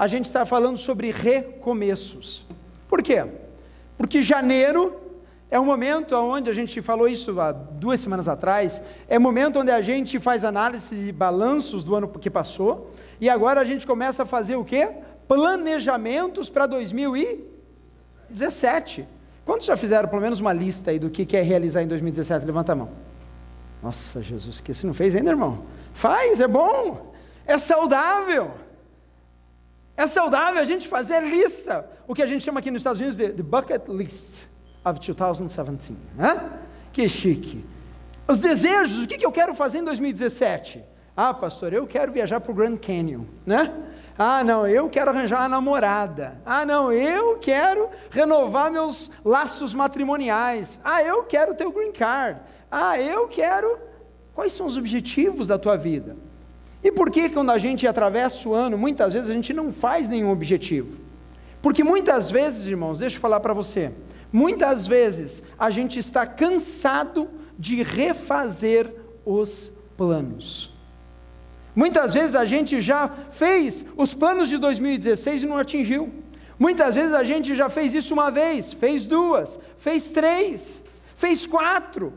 a gente está falando sobre recomeços. Por quê? Porque janeiro é um momento onde a gente falou isso há duas semanas atrás, é um momento onde a gente faz análise de balanços do ano que passou, e agora a gente começa a fazer o quê? Planejamentos para 2017. Quantos já fizeram pelo menos uma lista aí do que quer realizar em 2017? Levanta a mão. Nossa, Jesus, que você não fez ainda, irmão? Faz, é bom, é saudável. É saudável a gente fazer lista, o que a gente chama aqui nos Estados Unidos de, de bucket list of 2017. Né? Que chique. Os desejos, o que, que eu quero fazer em 2017? Ah, pastor, eu quero viajar para o Grand Canyon, né? Ah, não, eu quero arranjar uma namorada. Ah, não, eu quero renovar meus laços matrimoniais. Ah, eu quero ter o green card. Ah, eu quero. Quais são os objetivos da tua vida? E por que quando a gente atravessa o ano, muitas vezes a gente não faz nenhum objetivo? Porque muitas vezes, irmãos, deixa eu falar para você, muitas vezes a gente está cansado de refazer os planos. Muitas vezes a gente já fez os planos de 2016 e não atingiu. Muitas vezes a gente já fez isso uma vez, fez duas, fez três, fez quatro.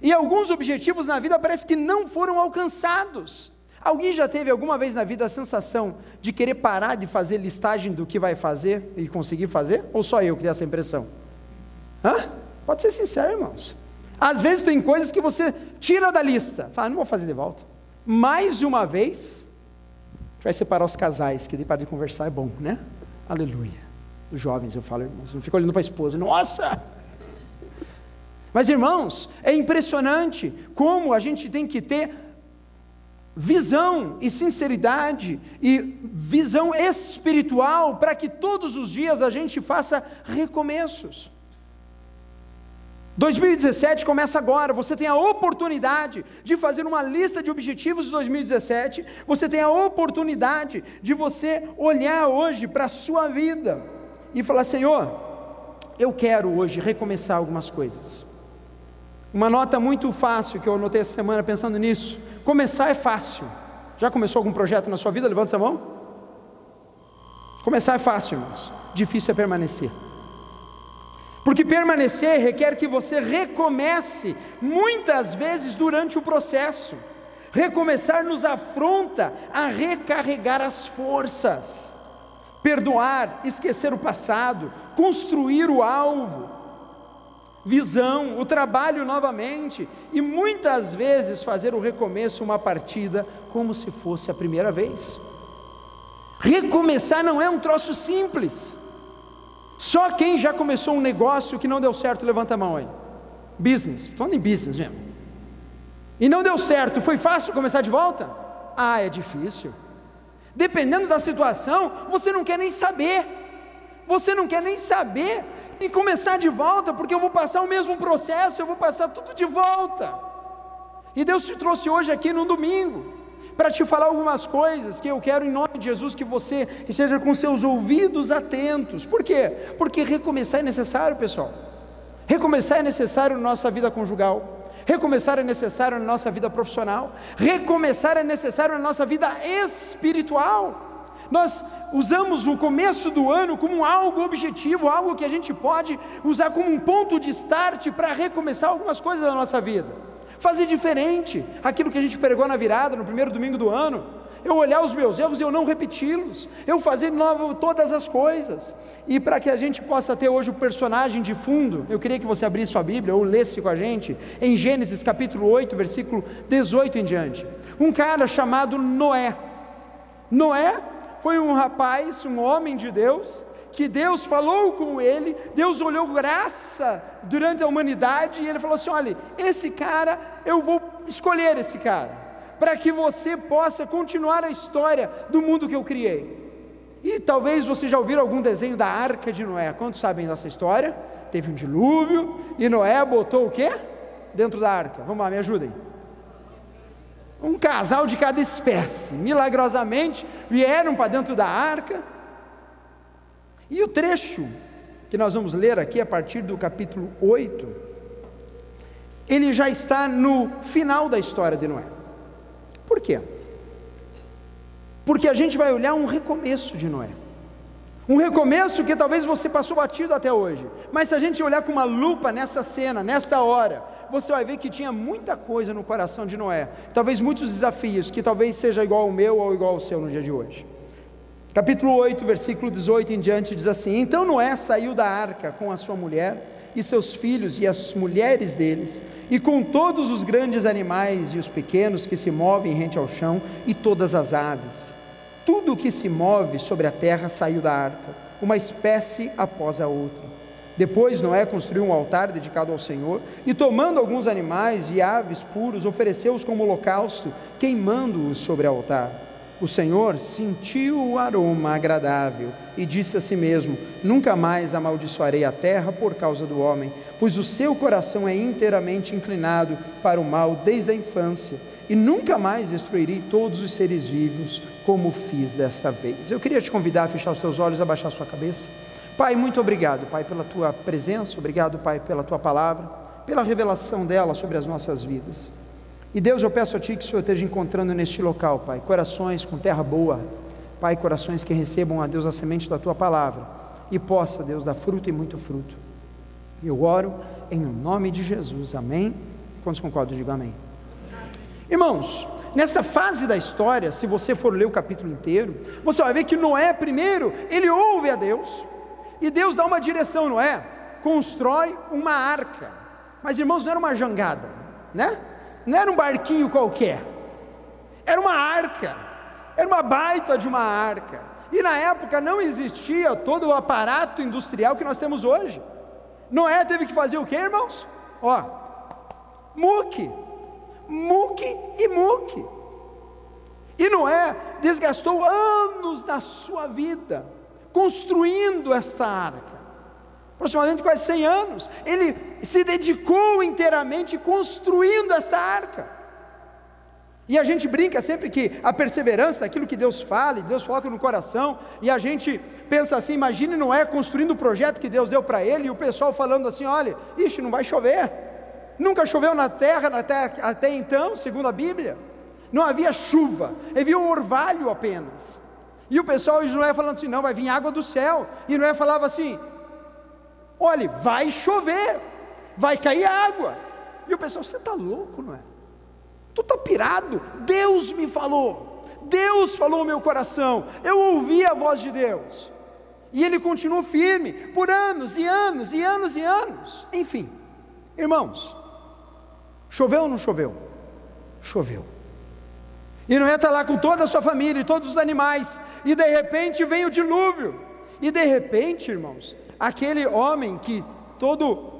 E alguns objetivos na vida parece que não foram alcançados. Alguém já teve alguma vez na vida a sensação de querer parar de fazer listagem do que vai fazer e conseguir fazer? Ou só eu que tenho essa impressão? Hã? Pode ser sincero, irmãos. Às vezes tem coisas que você tira da lista, fala, não vou fazer de volta. Mais uma vez, a gente vai separar os casais, que para de conversar é bom, né? Aleluia. Os jovens, eu falo, irmãos, não fica olhando para a esposa, nossa! Mas irmãos, é impressionante como a gente tem que ter visão e sinceridade e visão espiritual para que todos os dias a gente faça recomeços. 2017 começa agora, você tem a oportunidade de fazer uma lista de objetivos de 2017, você tem a oportunidade de você olhar hoje para a sua vida e falar: Senhor, eu quero hoje recomeçar algumas coisas. Uma nota muito fácil que eu anotei essa semana pensando nisso Começar é fácil. Já começou algum projeto na sua vida? Levanta essa mão. Começar é fácil, irmãos. Difícil é permanecer. Porque permanecer requer que você recomece muitas vezes durante o processo. Recomeçar nos afronta a recarregar as forças, perdoar, esquecer o passado, construir o alvo, visão, o trabalho novamente e muitas vezes fazer o recomeço uma partida como se fosse a primeira vez. Recomeçar não é um troço simples. Só quem já começou um negócio que não deu certo, levanta a mão aí. Business, falando em business mesmo. E não deu certo, foi fácil começar de volta? Ah, é difícil. Dependendo da situação, você não quer nem saber. Você não quer nem saber e começar de volta, porque eu vou passar o mesmo processo, eu vou passar tudo de volta. E Deus te trouxe hoje aqui no domingo, para te falar algumas coisas que eu quero, em nome de Jesus, que você esteja com seus ouvidos atentos. Por quê? Porque recomeçar é necessário, pessoal. Recomeçar é necessário na nossa vida conjugal. Recomeçar é necessário na nossa vida profissional. Recomeçar é necessário na nossa vida espiritual. Nós usamos o começo do ano como algo objetivo, algo que a gente pode usar como um ponto de start para recomeçar algumas coisas da nossa vida. Fazer diferente aquilo que a gente pregou na virada, no primeiro domingo do ano. Eu olhar os meus erros e eu não repeti-los. Eu fazer novo todas as coisas. E para que a gente possa ter hoje o personagem de fundo, eu queria que você abrisse sua Bíblia ou lesse com a gente em Gênesis capítulo 8, versículo 18 em diante. Um cara chamado Noé. Noé foi um rapaz, um homem de Deus, que Deus falou com ele, Deus olhou graça durante a humanidade e ele falou assim: olha, esse cara, eu vou escolher esse cara, para que você possa continuar a história do mundo que eu criei. E talvez você já ouviram algum desenho da arca de Noé. Quantos sabem dessa história? Teve um dilúvio e Noé botou o quê? Dentro da arca. Vamos lá, me ajudem um casal de cada espécie, milagrosamente vieram para dentro da arca. E o trecho que nós vamos ler aqui a partir do capítulo 8, ele já está no final da história de Noé. Por quê? Porque a gente vai olhar um recomeço de Noé. Um recomeço que talvez você passou batido até hoje. Mas se a gente olhar com uma lupa nessa cena, nesta hora, você vai ver que tinha muita coisa no coração de Noé. Talvez muitos desafios, que talvez seja igual ao meu ou igual ao seu no dia de hoje. Capítulo 8, versículo 18 em diante diz assim: Então Noé saiu da arca com a sua mulher e seus filhos e as mulheres deles, e com todos os grandes animais e os pequenos que se movem rente ao chão, e todas as aves. Tudo o que se move sobre a terra saiu da arca, uma espécie após a outra. Depois Noé construiu um altar dedicado ao Senhor e, tomando alguns animais e aves puros, ofereceu-os como holocausto, queimando-os sobre o altar. O Senhor sentiu o aroma agradável e disse a si mesmo: Nunca mais amaldiçoarei a terra por causa do homem, pois o seu coração é inteiramente inclinado para o mal desde a infância, e nunca mais destruirei todos os seres vivos, como fiz desta vez. Eu queria te convidar a fechar os teus olhos, abaixar sua cabeça. Pai, muito obrigado, Pai, pela tua presença, obrigado, Pai, pela tua palavra, pela revelação dela sobre as nossas vidas. E Deus, eu peço a Ti que o Senhor esteja encontrando neste local, Pai, corações com terra boa, Pai, corações que recebam a Deus a semente da Tua palavra e possa, Deus, dar fruto e muito fruto. Eu oro em nome de Jesus, amém? Quantos concordam? Diga amém. Irmãos, nessa fase da história, se você for ler o capítulo inteiro, você vai ver que Noé, primeiro, ele ouve a Deus, e Deus dá uma direção, não é? Constrói uma arca. Mas irmãos, não era uma jangada, né? Não era um barquinho qualquer. Era uma arca. Era uma baita de uma arca. E na época não existia todo o aparato industrial que nós temos hoje. Noé teve que fazer o que, irmãos? Ó, muque, muque e muque. E Noé desgastou anos da sua vida construindo esta arca. Aproximadamente quase 100 anos. Ele se dedicou inteiramente construindo esta arca. E a gente brinca sempre que a perseverança daquilo que Deus fala, e Deus coloca no coração, e a gente pensa assim: imagine Noé construindo o projeto que Deus deu para ele, e o pessoal falando assim: olha, ixi, não vai chover. Nunca choveu na terra, na terra até então, segundo a Bíblia. Não havia chuva, havia um orvalho apenas. E o pessoal de Noé falando assim: não, vai vir água do céu. E Noé falava assim: olha, vai chover, vai cair água. E o pessoal, você está louco, Noé? Tu está pirado? Deus me falou, Deus falou no meu coração, eu ouvi a voz de Deus. E ele continuou firme por anos e anos e anos e anos. Enfim, irmãos, choveu ou não choveu? Choveu. E Noé está lá com toda a sua família e todos os animais, e de repente vem o dilúvio. E de repente, irmãos, aquele homem que todo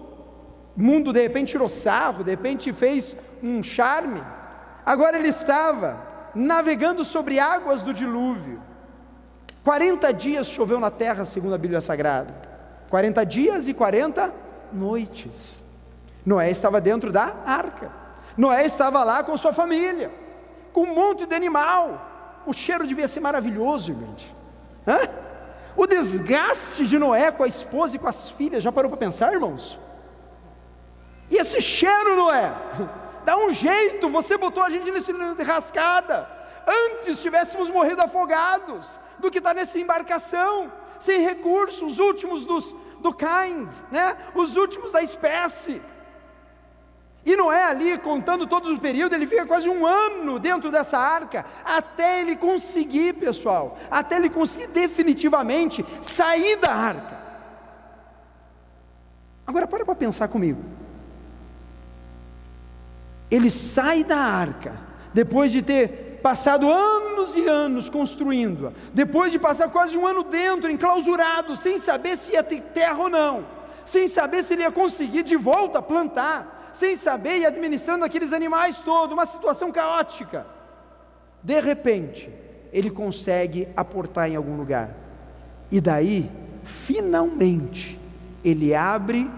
mundo de repente tirou sarro, de repente fez um charme, agora ele estava navegando sobre águas do dilúvio. 40 dias choveu na terra, segundo a Bíblia Sagrada. 40 dias e 40 noites. Noé estava dentro da arca. Noé estava lá com sua família, com um monte de animal o cheiro devia ser maravilhoso, gente. Hã? O desgaste de Noé com a esposa e com as filhas, já parou para pensar, irmãos? E esse cheiro, Noé, dá um jeito, você botou a gente nesse rascada. Antes tivéssemos morrido afogados do que estar tá nessa embarcação, sem recursos, os últimos dos, do kind, né? os últimos da espécie. E não é ali, contando todos os períodos, ele fica quase um ano dentro dessa arca, até ele conseguir, pessoal, até ele conseguir definitivamente sair da arca. Agora, para para pensar comigo. Ele sai da arca, depois de ter passado anos e anos construindo-a, depois de passar quase um ano dentro, enclausurado, sem saber se ia ter terra ou não, sem saber se ele ia conseguir de volta plantar sem saber e administrando aqueles animais todos, uma situação caótica. De repente, ele consegue aportar em algum lugar. E daí, finalmente, ele abre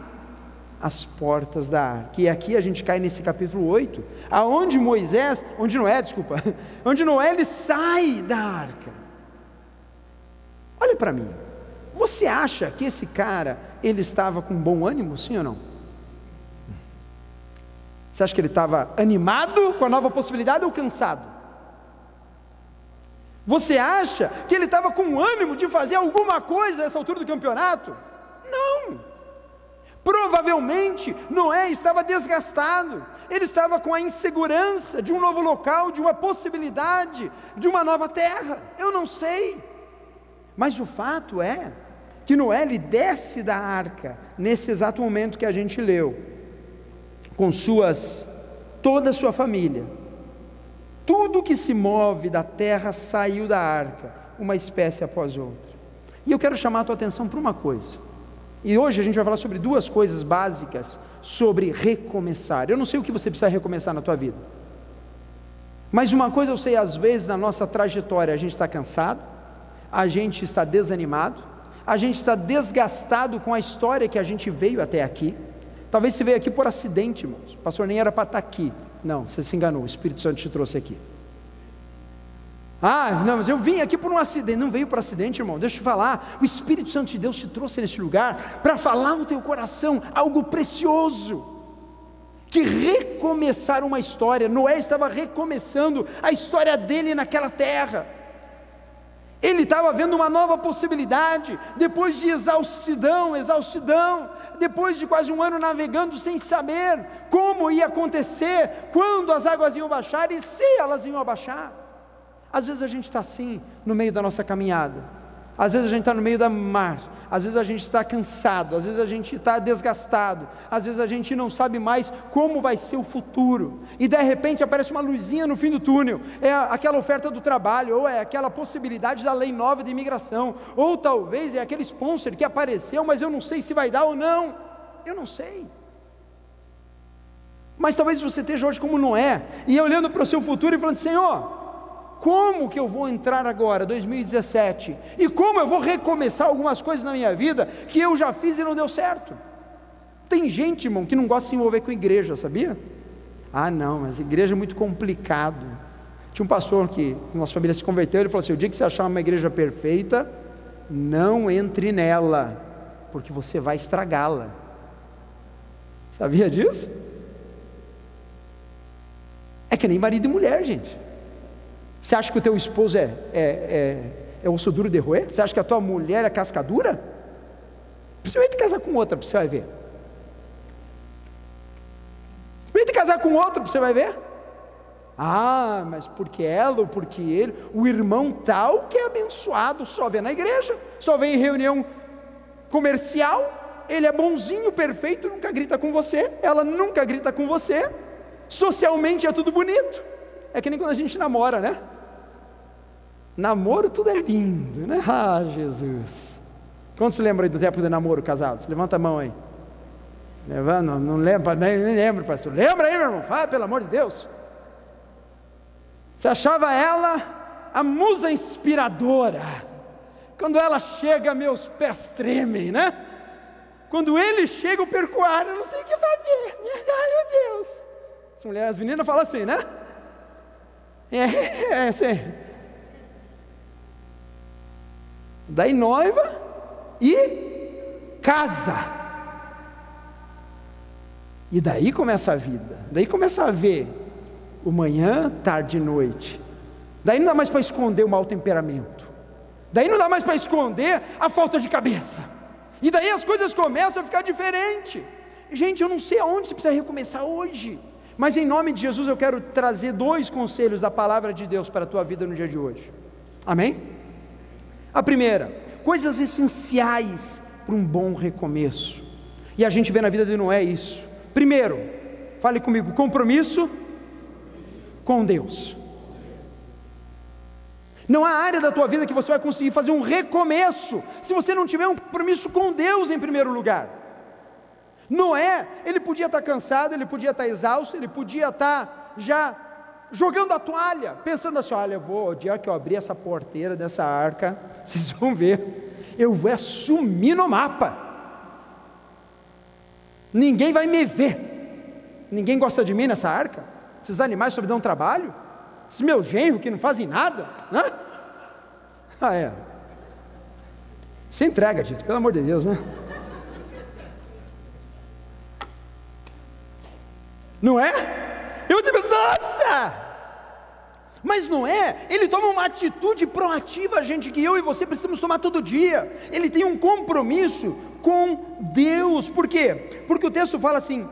as portas da arca. E aqui a gente cai nesse capítulo 8, aonde Moisés, onde Noé, desculpa, onde Noé ele sai da arca. Olha para mim. Você acha que esse cara ele estava com bom ânimo, sim ou não? Você acha que ele estava animado com a nova possibilidade ou cansado? Você acha que ele estava com ânimo de fazer alguma coisa nessa altura do campeonato? Não. Provavelmente Noé estava desgastado, ele estava com a insegurança de um novo local, de uma possibilidade de uma nova terra. Eu não sei. Mas o fato é que Noé ele desce da arca nesse exato momento que a gente leu, com suas toda a sua família. Tudo que se move da terra saiu da arca, uma espécie após outra. E eu quero chamar a tua atenção para uma coisa. E hoje a gente vai falar sobre duas coisas básicas sobre recomeçar. Eu não sei o que você precisa recomeçar na tua vida. Mas uma coisa eu sei, às vezes na nossa trajetória a gente está cansado, a gente está desanimado, a gente está desgastado com a história que a gente veio até aqui. Talvez você veio aqui por acidente, irmãos. O pastor nem era para estar aqui. Não, você se enganou, o Espírito Santo te trouxe aqui. Ah, não, mas eu vim aqui por um acidente. Não veio por acidente, irmão. Deixa eu te falar. O Espírito Santo de Deus te trouxe nesse lugar para falar no teu coração algo precioso. Que recomeçar uma história. Noé estava recomeçando a história dele naquela terra. Ele estava vendo uma nova possibilidade, depois de exaustidão, exaustidão, depois de quase um ano navegando sem saber como ia acontecer, quando as águas iam baixar e se elas iam abaixar. Às vezes a gente está assim no meio da nossa caminhada, às vezes a gente está no meio da mar, às vezes a gente está cansado, às vezes a gente está desgastado, às vezes a gente não sabe mais como vai ser o futuro, e de repente aparece uma luzinha no fim do túnel, é aquela oferta do trabalho, ou é aquela possibilidade da lei nova de imigração, ou talvez é aquele sponsor que apareceu, mas eu não sei se vai dar ou não, eu não sei. Mas talvez você esteja hoje como não é, e olhando para o seu futuro e falando: Senhor, como que eu vou entrar agora, 2017? E como eu vou recomeçar algumas coisas na minha vida que eu já fiz e não deu certo? Tem gente, irmão, que não gosta de se envolver com igreja, sabia? Ah, não, mas igreja é muito complicado. Tinha um pastor que nossa família se converteu, ele falou assim: o dia que você achar uma igreja perfeita, não entre nela, porque você vai estragá-la. Sabia disso? É que nem marido e mulher, gente. Você acha que o teu esposo é, é, é, é osso duro de roer? Você acha que a tua mulher é cascadura? Principalmente casar com outra, você vai ver. Principalmente casar com outro, você vai ver. Ah, mas porque ela ou porque ele, o irmão tal que é abençoado, só vê na igreja, só vem em reunião comercial, ele é bonzinho, perfeito, nunca grita com você, ela nunca grita com você, socialmente é tudo bonito. É que nem quando a gente namora, né? Namoro tudo é lindo, né? Ah, Jesus. Quantos se lembram aí do tempo de namoro casados? Levanta a mão aí. Levanta, não, não lembra, nem, nem lembro, pastor. Lembra aí, meu irmão? Fala, pelo amor de Deus. Você achava ela a musa inspiradora. Quando ela chega, meus pés tremem, né? Quando ele chega, eu perco eu não sei o que fazer. Ai, meu Deus. As mulheres, as meninas falam assim, né? É, é, sim. Daí noiva e casa. E daí começa a vida. Daí começa a ver o manhã, tarde e noite. Daí não dá mais para esconder o mau temperamento. Daí não dá mais para esconder a falta de cabeça. E daí as coisas começam a ficar diferentes. Gente, eu não sei aonde você precisa recomeçar hoje. Mas em nome de Jesus eu quero trazer dois conselhos da palavra de Deus para a tua vida no dia de hoje. Amém? A primeira, coisas essenciais para um bom recomeço. E a gente vê na vida de Noé isso. Primeiro, fale comigo, compromisso com Deus. Não há área da tua vida que você vai conseguir fazer um recomeço se você não tiver um compromisso com Deus em primeiro lugar. Noé, ele podia estar cansado, ele podia estar exausto, ele podia estar já jogando a toalha, pensando assim: olha, eu vou, o dia que eu abrir essa porteira dessa arca, vocês vão ver, eu vou assumir no mapa, ninguém vai me ver, ninguém gosta de mim nessa arca, esses animais só me dão trabalho, esse meu genro que não fazem nada, né? Ah, é. Se entrega, gente, pelo amor de Deus, né? Não é? Eu digo, nossa! Mas Noé, ele toma uma atitude proativa, gente, que eu e você precisamos tomar todo dia. Ele tem um compromisso com Deus. Por quê? Porque o texto fala assim: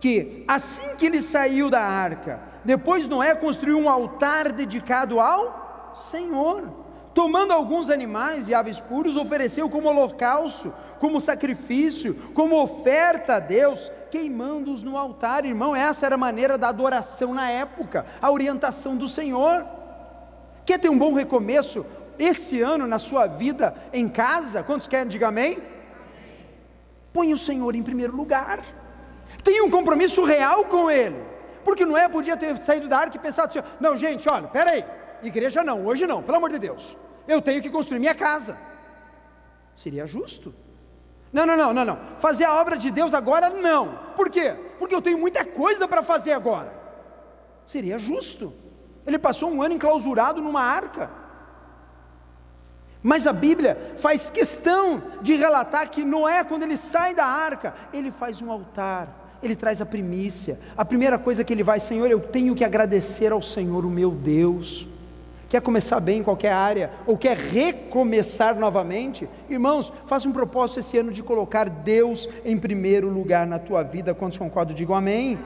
que assim que ele saiu da arca, depois Noé construiu um altar dedicado ao Senhor. Tomando alguns animais e aves puros, ofereceu como holocausto, como sacrifício, como oferta a Deus, queimando-os no altar. Irmão, essa era a maneira da adoração na época, a orientação do Senhor. Quer ter um bom recomeço esse ano na sua vida em casa? Quantos querem? Diga amém. Põe o Senhor em primeiro lugar. Tenha um compromisso real com Ele. Porque Noé podia ter saído da arca e pensado assim: não, gente, olha, peraí, igreja não, hoje não, pelo amor de Deus, eu tenho que construir minha casa. Seria justo. Não, não, não, não, não. Fazer a obra de Deus agora não. Por quê? Porque eu tenho muita coisa para fazer agora. Seria justo. Ele passou um ano enclausurado numa arca. Mas a Bíblia faz questão de relatar que Noé, quando ele sai da arca, ele faz um altar, ele traz a primícia. A primeira coisa que ele vai, Senhor, eu tenho que agradecer ao Senhor, o meu Deus. Quer começar bem em qualquer área, ou quer recomeçar novamente? Irmãos, faça um propósito esse ano de colocar Deus em primeiro lugar na tua vida. Quantos concordam, digam amém.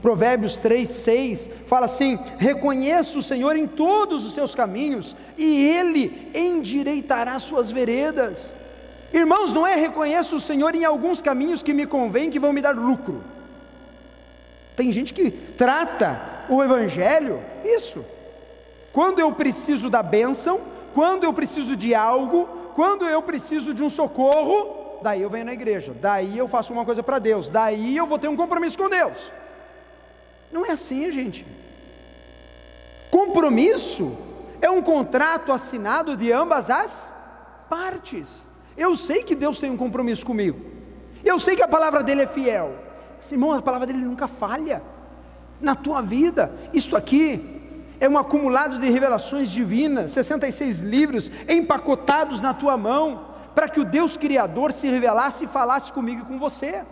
Provérbios 3, 6 fala assim: reconheça o Senhor em todos os seus caminhos, e Ele endireitará suas veredas. Irmãos, não é reconheça o Senhor em alguns caminhos que me convém, que vão me dar lucro. Tem gente que trata o Evangelho isso. Quando eu preciso da bênção, quando eu preciso de algo, quando eu preciso de um socorro, daí eu venho na igreja, daí eu faço uma coisa para Deus, daí eu vou ter um compromisso com Deus. Não é assim, gente. Compromisso é um contrato assinado de ambas as partes. Eu sei que Deus tem um compromisso comigo. Eu sei que a palavra dele é fiel. Simão, a palavra dele nunca falha. Na tua vida, isto aqui é um acumulado de revelações divinas, 66 livros empacotados na tua mão, para que o Deus Criador se revelasse e falasse comigo e com você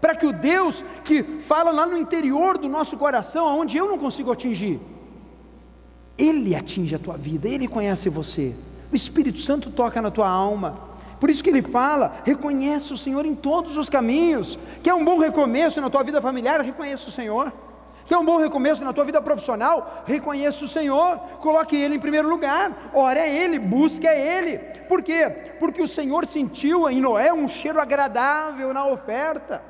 para que o Deus que fala lá no interior do nosso coração, aonde eu não consigo atingir, Ele atinge a tua vida, Ele conhece você, o Espírito Santo toca na tua alma, por isso que ele fala: reconhece o Senhor em todos os caminhos. Quer um bom recomeço na tua vida familiar? Reconheça o Senhor. Quer um bom recomeço na tua vida profissional? Reconheça o Senhor, coloque Ele em primeiro lugar, ore a Ele, busque a Ele. Por quê? Porque o Senhor sentiu em Noé um cheiro agradável na oferta.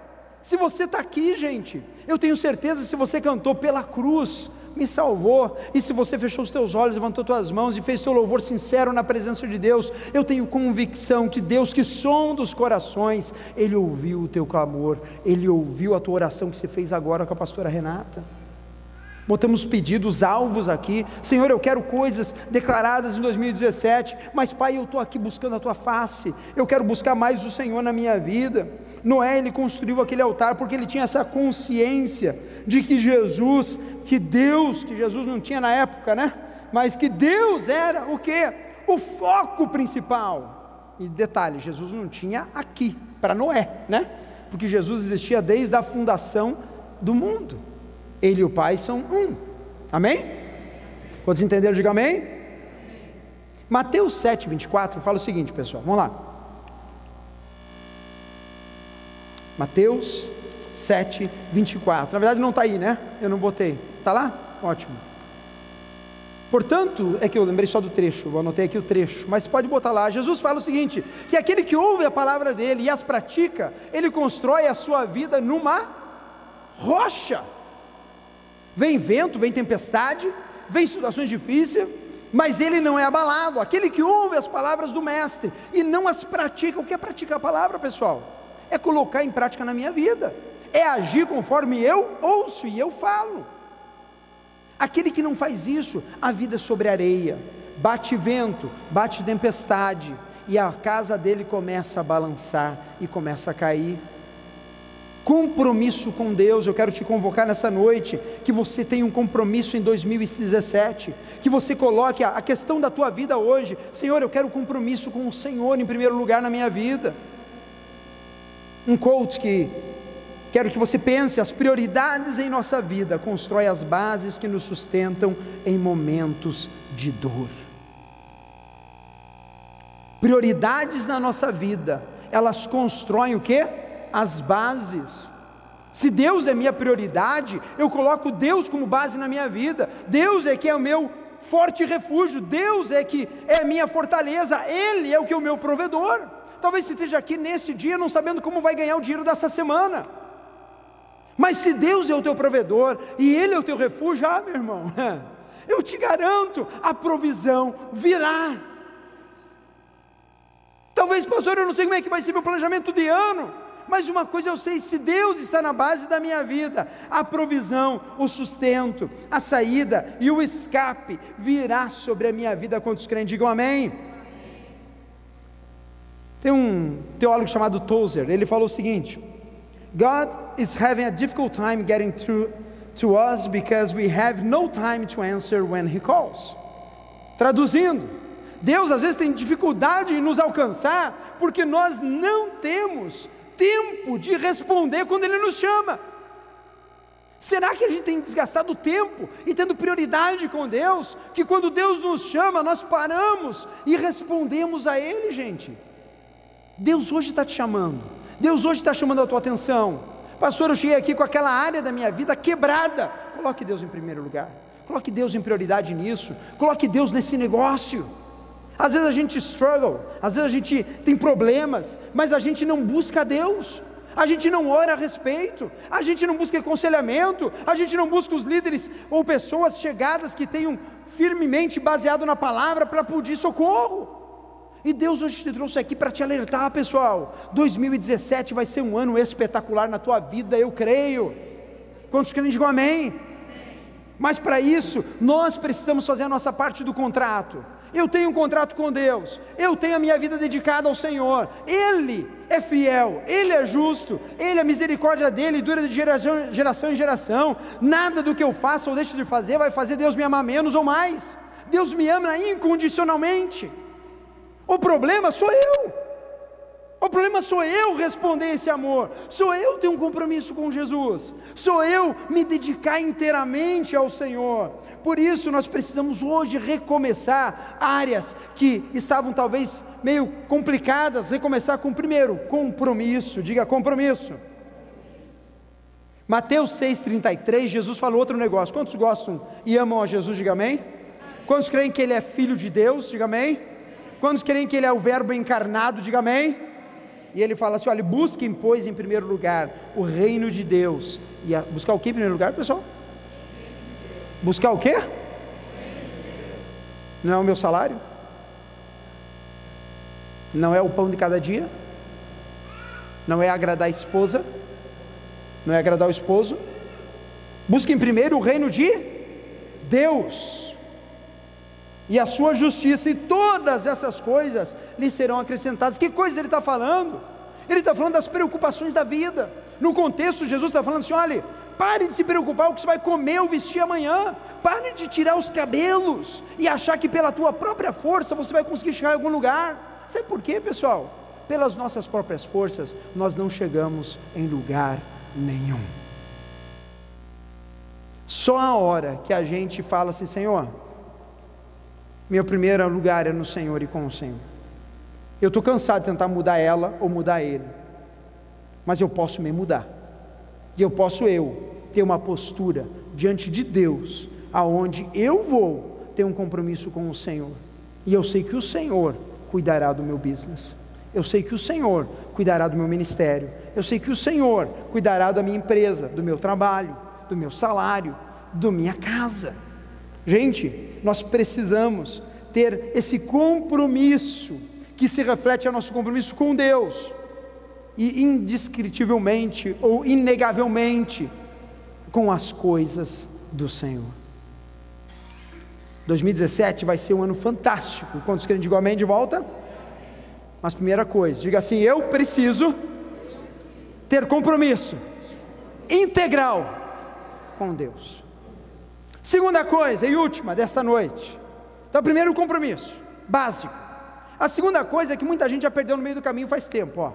Se você está aqui, gente, eu tenho certeza, se você cantou pela cruz, me salvou, e se você fechou os teus olhos, levantou tuas mãos e fez teu louvor sincero na presença de Deus, eu tenho convicção que Deus, que som dos corações, Ele ouviu o teu clamor, Ele ouviu a tua oração que você fez agora com a pastora Renata. Botamos pedidos, alvos aqui. Senhor, eu quero coisas declaradas em 2017, mas Pai, eu estou aqui buscando a tua face. Eu quero buscar mais o Senhor na minha vida. Noé, ele construiu aquele altar porque ele tinha essa consciência de que Jesus, que Deus, que Jesus não tinha na época, né? Mas que Deus era o que? O foco principal. E detalhe, Jesus não tinha aqui, para Noé, né? Porque Jesus existia desde a fundação do mundo. Ele e o Pai são um. Amém? Quantos entenderam? Diga amém. Mateus 7, 24 fala o seguinte, pessoal, vamos lá. Mateus 7, 24. Na verdade não está aí, né? Eu não botei. Está lá? Ótimo. Portanto, é que eu lembrei só do trecho, eu anotei aqui o trecho, mas pode botar lá. Jesus fala o seguinte: que aquele que ouve a palavra dele e as pratica, ele constrói a sua vida numa rocha. Vem vento, vem tempestade, vem situações difíceis, mas ele não é abalado. Aquele que ouve as palavras do Mestre e não as pratica, o que é praticar a palavra, pessoal? É colocar em prática na minha vida, é agir conforme eu ouço e eu falo. Aquele que não faz isso, a vida é sobre areia, bate vento, bate tempestade, e a casa dele começa a balançar e começa a cair compromisso com Deus. Eu quero te convocar nessa noite que você tenha um compromisso em 2017, que você coloque a, questão da tua vida hoje. Senhor, eu quero compromisso com o Senhor em primeiro lugar na minha vida. Um coach que Quero que você pense, as prioridades em nossa vida constrói as bases que nos sustentam em momentos de dor. Prioridades na nossa vida, elas constroem o que? As bases. Se Deus é minha prioridade, eu coloco Deus como base na minha vida. Deus é que é o meu forte refúgio. Deus é que é a minha fortaleza. Ele é o que é o meu provedor. Talvez você esteja aqui nesse dia não sabendo como vai ganhar o dinheiro dessa semana. Mas se Deus é o teu provedor e Ele é o teu refúgio, ah, meu irmão, eu te garanto, a provisão virá. Talvez, pastor, eu não sei como é que vai ser meu planejamento de ano, mas uma coisa eu sei: se Deus está na base da minha vida, a provisão, o sustento, a saída e o escape virá sobre a minha vida. Quantos crentes digam amém? Tem um teólogo chamado Tozer, ele falou o seguinte: God is having a difficult time getting through to us because we have no time to answer when He calls. Traduzindo, Deus às vezes tem dificuldade em nos alcançar porque nós não temos tempo de responder quando Ele nos chama. Será que a gente tem desgastado tempo e tendo prioridade com Deus, que quando Deus nos chama, nós paramos e respondemos a Ele, gente? Deus hoje está te chamando. Deus hoje está chamando a tua atenção. Pastor, eu cheguei aqui com aquela área da minha vida quebrada. Coloque Deus em primeiro lugar. Coloque Deus em prioridade nisso. Coloque Deus nesse negócio. Às vezes a gente struggle, às vezes a gente tem problemas, mas a gente não busca Deus. A gente não ora a respeito, a gente não busca aconselhamento, a gente não busca os líderes ou pessoas chegadas que tenham firmemente baseado na palavra para pedir socorro. E Deus hoje te trouxe aqui para te alertar, pessoal. 2017 vai ser um ano espetacular na tua vida, eu creio. Quantos querem digam amém? Mas para isso, nós precisamos fazer a nossa parte do contrato. Eu tenho um contrato com Deus, eu tenho a minha vida dedicada ao Senhor, Ele é fiel, Ele é justo, Ele, a misericórdia dele dura de geração, geração em geração. Nada do que eu faça ou deixe de fazer vai fazer Deus me amar menos ou mais. Deus me ama incondicionalmente. O problema sou eu. O problema sou eu responder esse amor, sou eu ter um compromisso com Jesus, sou eu me dedicar inteiramente ao Senhor. Por isso nós precisamos hoje recomeçar áreas que estavam talvez meio complicadas, recomeçar com primeiro, compromisso, diga compromisso. Mateus 6,33, Jesus falou outro negócio. Quantos gostam e amam a Jesus? Diga amém. Quantos creem que Ele é filho de Deus? Diga amém. Quantos creem que Ele é o Verbo encarnado? Diga amém. E ele fala assim: olha, busquem, pois, em primeiro lugar o reino de Deus. E a, buscar o que em primeiro lugar, pessoal? Buscar o quê? Não é o meu salário? Não é o pão de cada dia? Não é agradar a esposa? Não é agradar o esposo? Busquem primeiro o reino de Deus e a sua justiça, e todas essas coisas lhe serão acrescentadas. Que coisa ele está falando? Ele está falando das preocupações da vida. No contexto, Jesus está falando assim: olha, pare de se preocupar o que você vai comer ou vestir amanhã. Pare de tirar os cabelos e achar que pela tua própria força você vai conseguir chegar em algum lugar. Sabe por quê, pessoal? Pelas nossas próprias forças, nós não chegamos em lugar nenhum. Só a hora que a gente fala assim, Senhor, meu primeiro lugar é no Senhor e com o Senhor. Eu estou cansado de tentar mudar ela ou mudar ele, mas eu posso me mudar, e eu posso eu ter uma postura diante de Deus, aonde eu vou ter um compromisso com o Senhor, e eu sei que o Senhor cuidará do meu business, eu sei que o Senhor cuidará do meu ministério, eu sei que o Senhor cuidará da minha empresa, do meu trabalho, do meu salário, da minha casa. Gente, nós precisamos ter esse compromisso que se reflete ao nosso compromisso com Deus e indescritivelmente ou inegavelmente com as coisas do Senhor. 2017 vai ser um ano fantástico. Quantos querem dizer amém de volta? Mas primeira coisa, diga assim: eu preciso ter compromisso integral com Deus. Segunda coisa e última desta noite. Então, primeiro o compromisso, básico. A segunda coisa é que muita gente já perdeu no meio do caminho faz tempo, ó.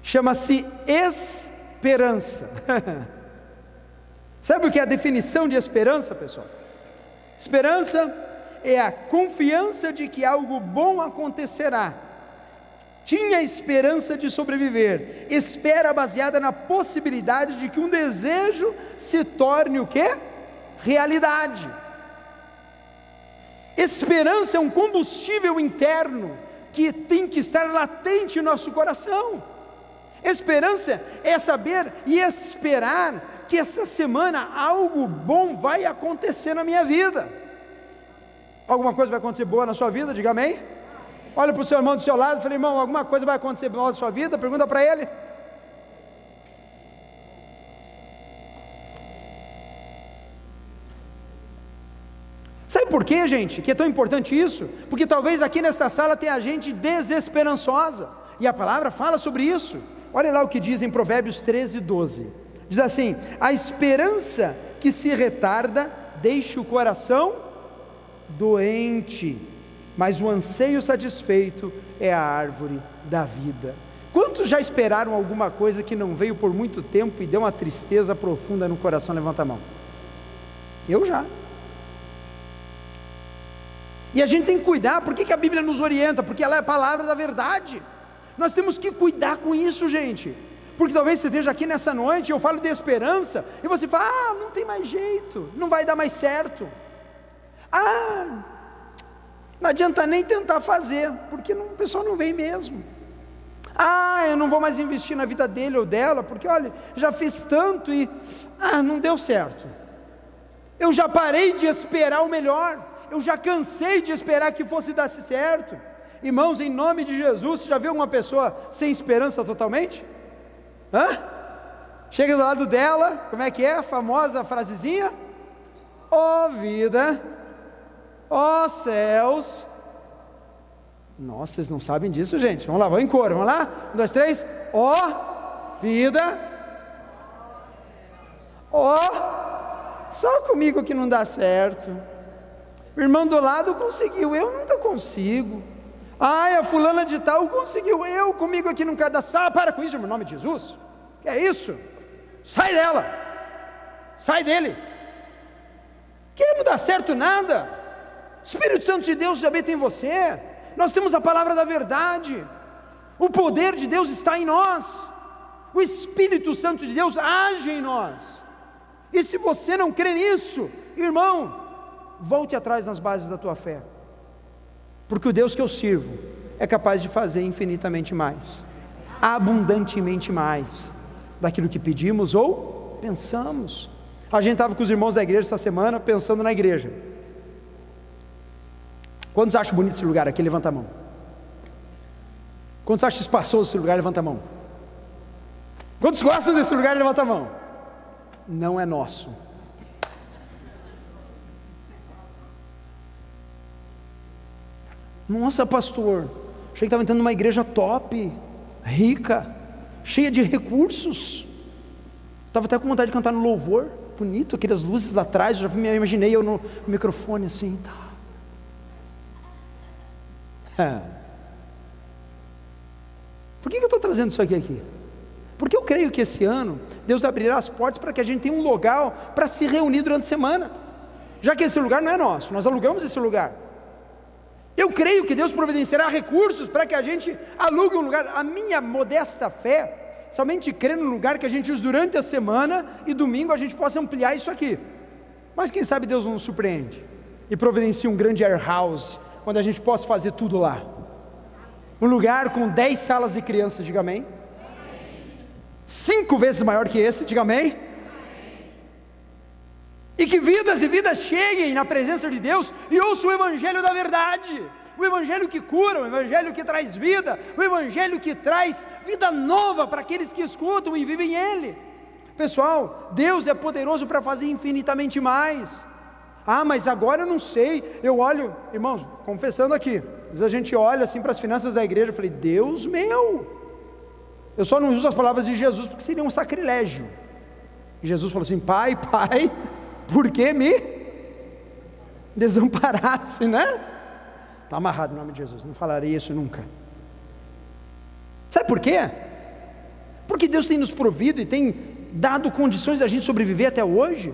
chama-se esperança. Sabe o que é a definição de esperança, pessoal? Esperança é a confiança de que algo bom acontecerá. Tinha esperança de sobreviver, espera baseada na possibilidade de que um desejo se torne o quê? Realidade. Esperança é um combustível interno que tem que estar latente em nosso coração. Esperança é saber e esperar que essa semana algo bom vai acontecer na minha vida. Alguma coisa vai acontecer boa na sua vida? Diga amém. Olha para o seu irmão do seu lado fala, irmão, alguma coisa vai acontecer boa na sua vida? Pergunta para ele. Sabe por quê, gente, que é tão importante isso? Porque talvez aqui nesta sala tenha gente desesperançosa, e a palavra fala sobre isso. Olha lá o que diz em Provérbios 13, 12: diz assim: A esperança que se retarda deixa o coração doente, mas o anseio satisfeito é a árvore da vida. Quantos já esperaram alguma coisa que não veio por muito tempo e deu uma tristeza profunda no coração? Levanta a mão. Eu já. E a gente tem que cuidar, por que, que a Bíblia nos orienta? Porque ela é a palavra da verdade. Nós temos que cuidar com isso, gente. Porque talvez você esteja aqui nessa noite, eu falo de esperança, e você fala: ah, não tem mais jeito, não vai dar mais certo. Ah, não adianta nem tentar fazer, porque não, o pessoal não vem mesmo. Ah, eu não vou mais investir na vida dele ou dela, porque olha, já fiz tanto e ah, não deu certo. Eu já parei de esperar o melhor eu já cansei de esperar que fosse dar certo. Irmãos, em nome de Jesus, você já viu uma pessoa sem esperança totalmente? Hã? Chega do lado dela, como é que é? A famosa frasezinha? Ó oh, vida, ó céus. Nossa, vocês não sabem disso, gente. Vamos lá, vamos em coro, vamos lá? Um, dois, três. Ó vida, ó, só comigo que não dá certo. O irmão do lado conseguiu, eu nunca consigo. Ai, a fulana de tal conseguiu, eu comigo aqui quero dar. Ah, para com isso, em nome de Jesus. Que é isso? Sai dela. Sai dele. Que não dá certo nada. Espírito Santo de Deus já habita em você. Nós temos a palavra da verdade. O poder de Deus está em nós. O Espírito Santo de Deus age em nós. E se você não crê nisso, irmão, volte atrás nas bases da tua fé. Porque o Deus que eu sirvo é capaz de fazer infinitamente mais, abundantemente mais, daquilo que pedimos ou pensamos. A gente estava com os irmãos da igreja essa semana pensando na igreja. Quantos acham bonito esse lugar aqui? Levanta a mão. Quantos acham espaçoso esse lugar? Levanta a mão. Quantos gostam desse lugar? Levanta a mão. Não é nosso. Nossa, pastor, achei que estava entrando numa igreja top, rica, cheia de recursos. Estava até com vontade de cantar no louvor, bonito, aquelas luzes lá atrás, já me imaginei eu no microfone assim. Tá. É. Por que eu estou trazendo isso aqui aqui? Porque eu creio que esse ano Deus abrirá as portas para que a gente tenha um lugar para se reunir durante a semana. Já que esse lugar não é nosso, nós alugamos esse lugar. Eu creio que Deus providenciará recursos para que a gente alugue um lugar. A minha modesta fé somente crê no lugar que a gente usa durante a semana e domingo a gente possa ampliar isso aqui. Mas quem sabe Deus não nos surpreende e providencia um grande airhouse, onde a gente possa fazer tudo lá. Um lugar com 10 salas de crianças, diga amém. Cinco vezes maior que esse, diga amém. E que vidas e vidas cheguem na presença de Deus e ouçam o Evangelho da verdade. O Evangelho que cura, o Evangelho que traz vida, o Evangelho que traz vida nova para aqueles que escutam e vivem Ele. Pessoal, Deus é poderoso para fazer infinitamente mais. Ah, mas agora eu não sei. Eu olho, irmãos, confessando aqui, às vezes a gente olha assim para as finanças da igreja, eu falei, Deus meu. Eu só não uso as palavras de Jesus porque seria um sacrilégio. E Jesus falou assim: Pai, Pai, por que me desamparasse, né? Está amarrado em nome de Jesus, não falarei isso nunca. Sabe por quê? porque Deus tem nos provido e tem dado condições da gente sobreviver até hoje.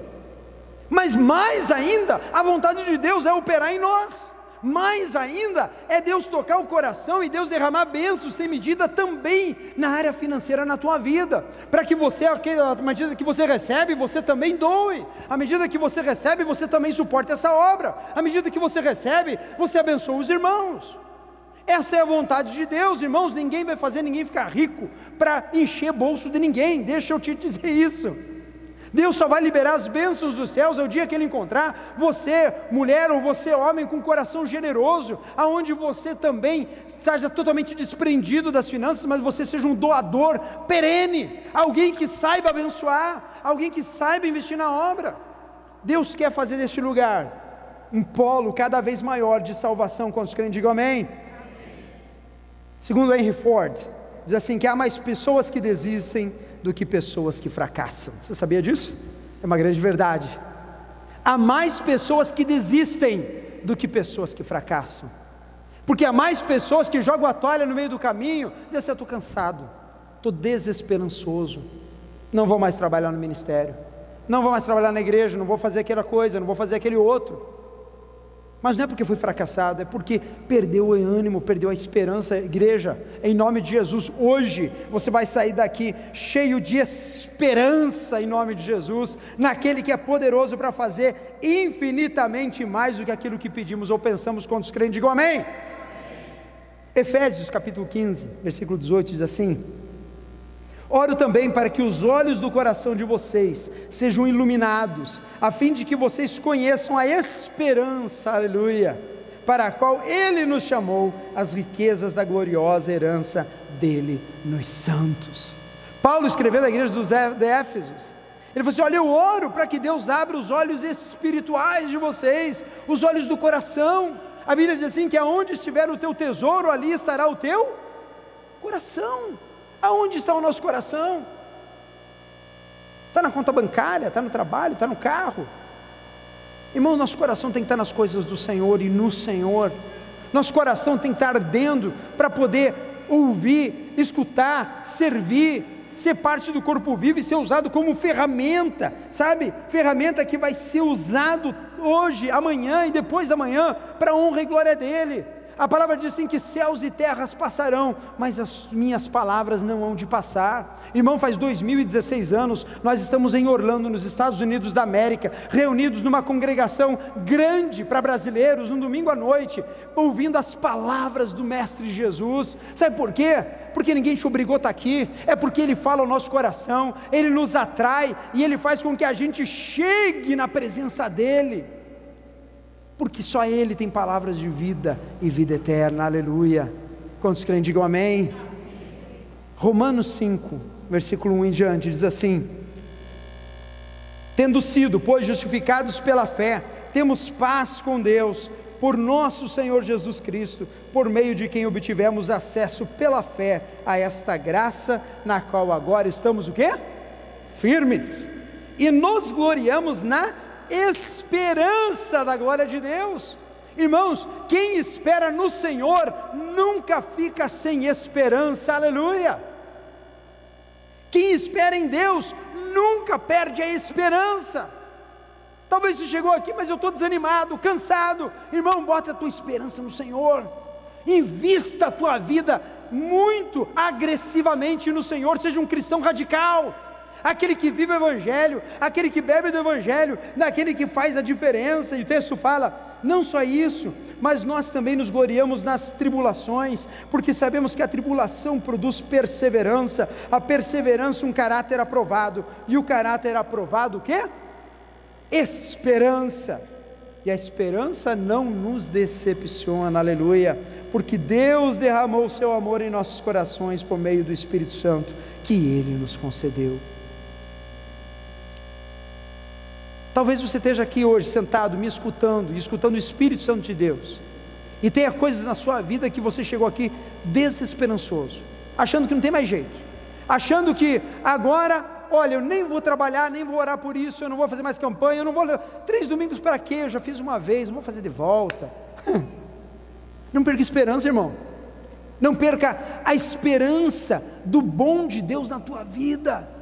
Mas mais ainda, a vontade de Deus é operar em nós. Mais ainda é Deus tocar o coração e Deus derramar bênçãos sem medida também na área financeira na tua vida, para que você, à medida que você recebe, você também doe, à medida que você recebe, você também suporta essa obra, à medida que você recebe, você abençoa os irmãos. Essa é a vontade de Deus, irmãos. Ninguém vai fazer ninguém ficar rico para encher bolso de ninguém, deixa eu te dizer isso. Deus só vai liberar as bênçãos dos céus ao dia que Ele encontrar você, mulher ou você, homem, com coração generoso, aonde você também seja totalmente desprendido das finanças, mas você seja um doador perene, alguém que saiba abençoar, alguém que saiba investir na obra. Deus quer fazer deste lugar um polo cada vez maior de salvação. Quando os crentes digam amém. Segundo Henry Ford, diz assim: que há mais pessoas que desistem do que pessoas que fracassam. Você sabia disso? É uma grande verdade. Há mais pessoas que desistem do que pessoas que fracassam. Porque há mais pessoas que jogam a toalha no meio do caminho, dizem assim: eu estou cansado, estou desesperançoso, não vou mais trabalhar no ministério, não vou mais trabalhar na igreja, não vou fazer aquela coisa, não vou fazer aquele outro. Mas não é porque foi fracassado, é porque perdeu o ânimo, perdeu a esperança. Igreja, em nome de Jesus, hoje você vai sair daqui cheio de esperança, em nome de Jesus, naquele que é poderoso para fazer infinitamente mais do que aquilo que pedimos ou pensamos quando os crentes. Digam amém. Efésios capítulo 15, versículo 18 diz assim: Oro também para que os olhos do coração de vocês sejam iluminados, a fim de que vocês conheçam a esperança, aleluia, para a qual Ele nos chamou, as riquezas da gloriosa herança dele nos santos. Paulo escreveu na igreja dos Éfesos, ele falou assim: Olha, eu oro para que Deus abra os olhos espirituais de vocês, os olhos do coração. A Bíblia diz assim: que aonde estiver o teu tesouro, ali estará o teu coração. Aonde está o nosso coração? Está na conta bancária, está no trabalho, está no carro. Irmão, nosso coração tem que estar nas coisas do Senhor e no Senhor. Nosso coração tem que estar ardendo para poder ouvir, escutar, servir, ser parte do corpo vivo e ser usado como ferramenta, sabe? Ferramenta que vai ser usado hoje, amanhã e depois da manhã para a honra e glória dele. A palavra diz assim: que céus e terras passarão, mas as minhas palavras não hão de passar. Irmão, faz 2016 anos, nós estamos em Orlando, nos Estados Unidos da América, reunidos numa congregação grande para brasileiros, num domingo à noite, ouvindo as palavras do Mestre Jesus. Sabe por quê? Porque ninguém te obrigou a estar aqui, é porque Ele fala ao nosso coração, Ele nos atrai e Ele faz com que a gente chegue na presença dEle porque só Ele tem palavras de vida e vida eterna, aleluia. Quantos creem, digam amém. Romanos 5, versículo 1 em diante, diz assim: Tendo sido, pois, justificados pela fé, temos paz com Deus, por nosso Senhor Jesus Cristo, por meio de quem obtivemos acesso pela fé a esta graça, na qual agora estamos o quê? Firmes, e nos gloriamos na esperança da glória de Deus. Irmãos, quem espera no Senhor nunca fica sem esperança, aleluia. Quem espera em Deus nunca perde a esperança. Talvez você chegou aqui, mas eu estou desanimado, cansado. Irmão, bota a tua esperança no Senhor. Invista a tua vida muito agressivamente no Senhor. Seja um cristão radical aquele que vive o Evangelho, aquele que bebe do Evangelho, daquele que faz a diferença. E o texto fala: não só isso, mas nós também nos gloriamos nas tribulações, porque sabemos que a tribulação produz perseverança, a perseverança um caráter aprovado, e o caráter aprovado o quê? Esperança. E a esperança não nos decepciona, aleluia, porque Deus derramou o seu amor em nossos corações por meio do Espírito Santo que Ele nos concedeu. Talvez você esteja aqui hoje sentado, me escutando, e escutando o Espírito Santo de Deus, e tenha coisas na sua vida que você chegou aqui desesperançoso, achando que não tem mais jeito, achando que agora, olha, eu nem vou trabalhar, nem vou orar por isso, eu não vou fazer mais campanha, eu não vou. Três domingos para quê? Eu já fiz uma vez, não vou fazer de volta. Não perca esperança, irmão. Não perca a esperança do bom de Deus na tua vida.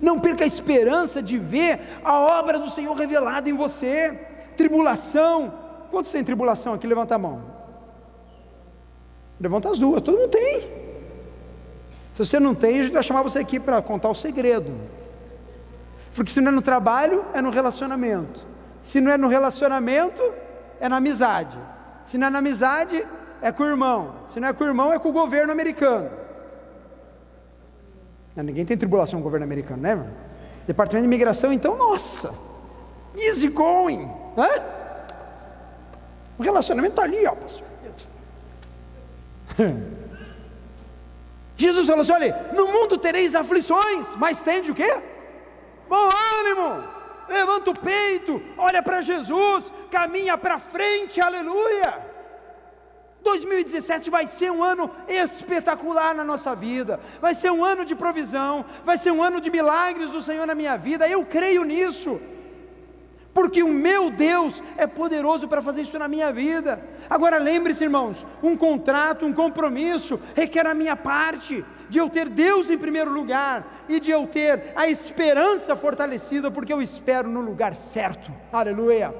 Não perca a esperança de ver a obra do Senhor revelada em você. Tribulação. Quantos tem tribulação aqui? Levanta a mão. Levanta as duas. Todo mundo tem. Se você não tem, a gente vai chamar você aqui para contar o segredo. Porque se não é no trabalho, é no relacionamento. Se não é no relacionamento, é na amizade. Se não é na amizade, é com o irmão. Se não é com o irmão, é com o governo americano. Não, ninguém tem tribulação com o governo americano, né, irmão? Departamento de imigração, então, nossa, easy going. Hã? O relacionamento está ali, ó, pastor. Jesus falou assim: olha, no mundo tereis aflições, mas tende o quê? Bom ânimo, levanta o peito, olha para Jesus, caminha para frente, aleluia. 2017 vai ser um ano espetacular na nossa vida, vai ser um ano de provisão, vai ser um ano de milagres do Senhor na minha vida, eu creio nisso, porque o meu Deus é poderoso para fazer isso na minha vida. Agora lembre-se, irmãos, um contrato, um compromisso requer a minha parte, de eu ter Deus em primeiro lugar e de eu ter a esperança fortalecida, porque eu espero no lugar certo, aleluia.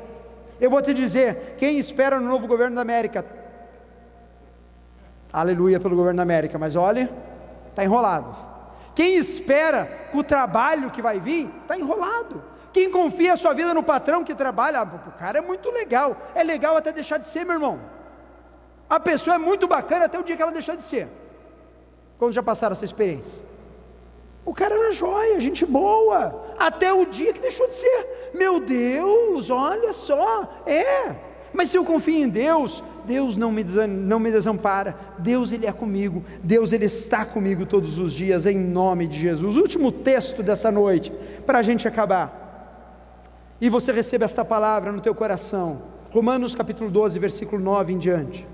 Eu vou te dizer: quem espera no novo governo da América, aleluia pelo governo da América, mas olha, está enrolado. Quem espera o trabalho que vai vir, está enrolado. Quem confia a sua vida no patrão que trabalha, ah, o cara é muito legal, é legal até deixar de ser, meu irmão. A pessoa é muito bacana até o dia que ela deixar de ser. Como já passaram essa experiência? O cara era joia, gente boa, até o dia que deixou de ser. Meu Deus, olha só, é. Mas se eu confio em Deus, Deus não me, não me desampara, Deus Ele é comigo, Deus Ele está comigo todos os dias, em nome de Jesus. Último texto dessa noite, para a gente acabar. E você recebe esta palavra no teu coração, Romanos capítulo 12, versículo 9 em diante.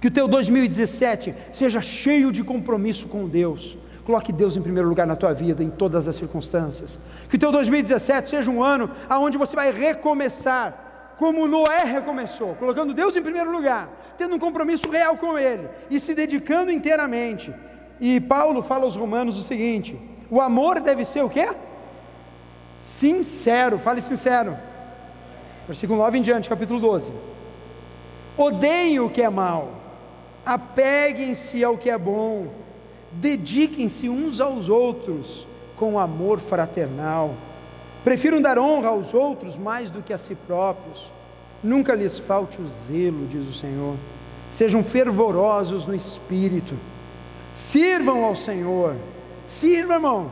Que o teu 2017 seja cheio de compromisso com Deus. Coloque Deus em primeiro lugar na tua vida, em todas as circunstâncias. Que o teu 2017 seja um ano onde você vai recomeçar como Noé recomeçou, colocando Deus em primeiro lugar, tendo um compromisso real com Ele e se dedicando inteiramente. E Paulo fala aos Romanos o seguinte: o amor deve ser o quê? Sincero, fale sincero. Versículo 9 em diante, capítulo 12. Odeiem o que é mal, apeguem-se ao que é bom, dediquem-se uns aos outros com amor fraternal Prefiram dar honra aos outros mais do que a si próprios. Nunca lhes falte o zelo, diz o Senhor. Sejam fervorosos no espírito. Sirvam ao Senhor. Sirva, irmão.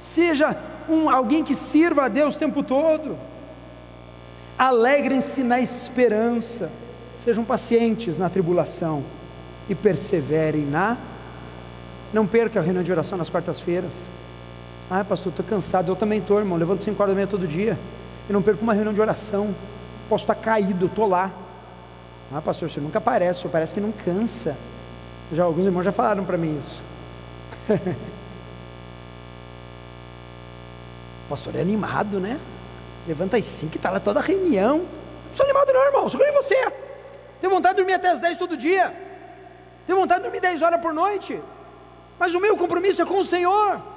Seja um, alguém que sirva a Deus o tempo todo. Alegrem-se na esperança. Sejam pacientes na tribulação e perseverem na. Não perca a reunião de oração nas quartas-feiras. Ah, pastor, estou cansado. Eu também estou, irmão. Levanto 5 horas da manhã todo dia. Eu não perco uma reunião de oração. Posso estar caído, estou lá. Ah, pastor, você nunca aparece, parece que não cansa. Já alguns irmãos já falaram para mim isso. pastor é animado, né? Levanta às 5 e está lá toda a reunião. Não sou animado, não, irmão. Sou nem você. Tenho vontade de dormir até as 10 todo dia. Tenho vontade de dormir 10 horas por noite. Mas o meu compromisso é com o Senhor.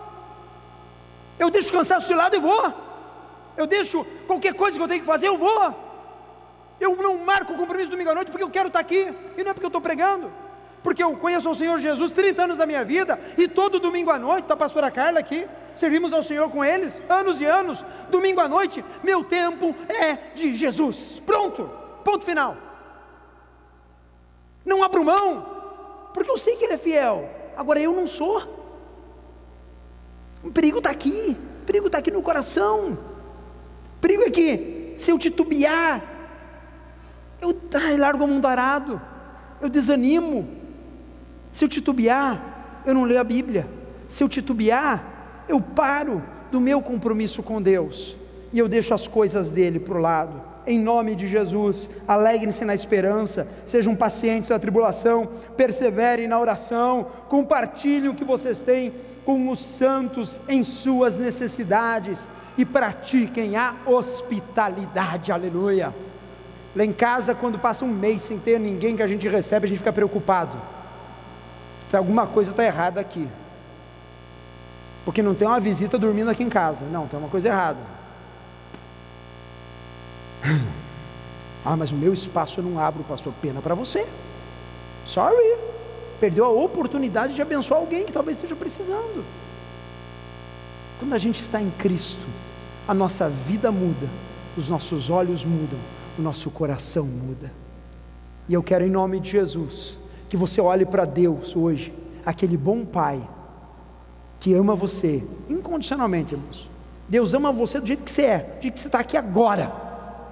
Eu deixo o cansaço de lado e vou. Eu deixo qualquer coisa que eu tenho que fazer, eu vou. Eu não marco o compromisso domingo à noite porque eu quero estar aqui. E não é porque eu estou pregando. Porque eu conheço o Senhor Jesus 30 anos da minha vida. E todo domingo à noite, está a pastora Carla aqui. Servimos ao Senhor com eles, anos e anos. Domingo à noite, meu tempo é de Jesus. Pronto. Ponto final. Não abro mão. Porque eu sei que Ele é fiel. Agora eu não sou. O perigo está aqui, o perigo está aqui no coração. O perigo é que, se eu titubear, eu ai, largo o mundo arado, eu desanimo. Se eu titubear, eu não leio a Bíblia. Se eu titubear, eu paro do meu compromisso com Deus e eu deixo as coisas dele para o lado. Em nome de Jesus, alegrem-se na esperança, sejam pacientes na tribulação, perseverem na oração, compartilhem o que vocês têm com os santos em suas necessidades e pratiquem a hospitalidade, aleluia. Lá em casa, quando passa um mês sem ter ninguém que a gente recebe, a gente fica preocupado. Tem alguma coisa está errada aqui. Porque não tem uma visita dormindo aqui em casa. Não, tem uma coisa errada. Ah, mas o meu espaço eu não abro, pastor. Pena para você. Sorry. Perdeu a oportunidade de abençoar alguém que talvez esteja precisando. Quando a gente está em Cristo, a nossa vida muda, os nossos olhos mudam, o nosso coração muda. E eu quero, em nome de Jesus, que você olhe para Deus hoje, aquele bom Pai, que ama você incondicionalmente, irmãos. Deus ama você do jeito que você é, do jeito que você está aqui agora.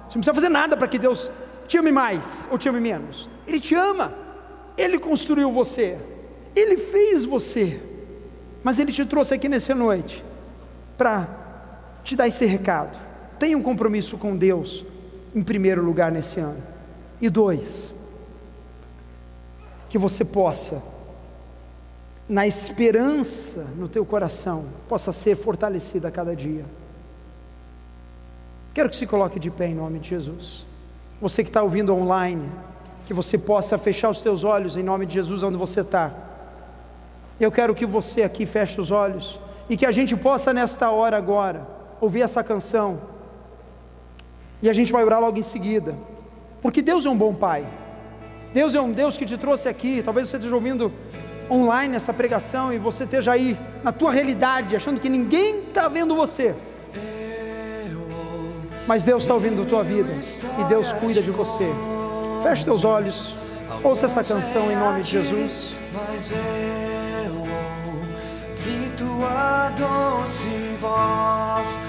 Você não precisa fazer nada para que Deus te ame mais ou te ame menos. Ele te ama, Ele construiu você, Ele fez você, mas Ele te trouxe aqui nessa noite para te dar esse recado. Tenha um compromisso com Deus, em primeiro lugar nesse ano. E dois, que você possa, na esperança no teu coração, possa ser fortalecida a cada dia. Quero que se coloque de pé em nome de Jesus. Você que está ouvindo online, que você possa fechar os teus olhos em nome de Jesus onde você está. Eu quero que você aqui feche os olhos e que a gente possa nesta hora agora ouvir essa canção. E a gente vai orar logo em seguida. Porque Deus é um bom Pai. Deus é um Deus que te trouxe aqui. Talvez você esteja ouvindo online essa pregação e você esteja aí na tua realidade, achando que ninguém está vendo você. Mas Deus está ouvindo a tua vida e Deus cuida de você. Feche teus olhos, ouça essa canção em nome de Jesus. Mas eu ouvi tua doce voz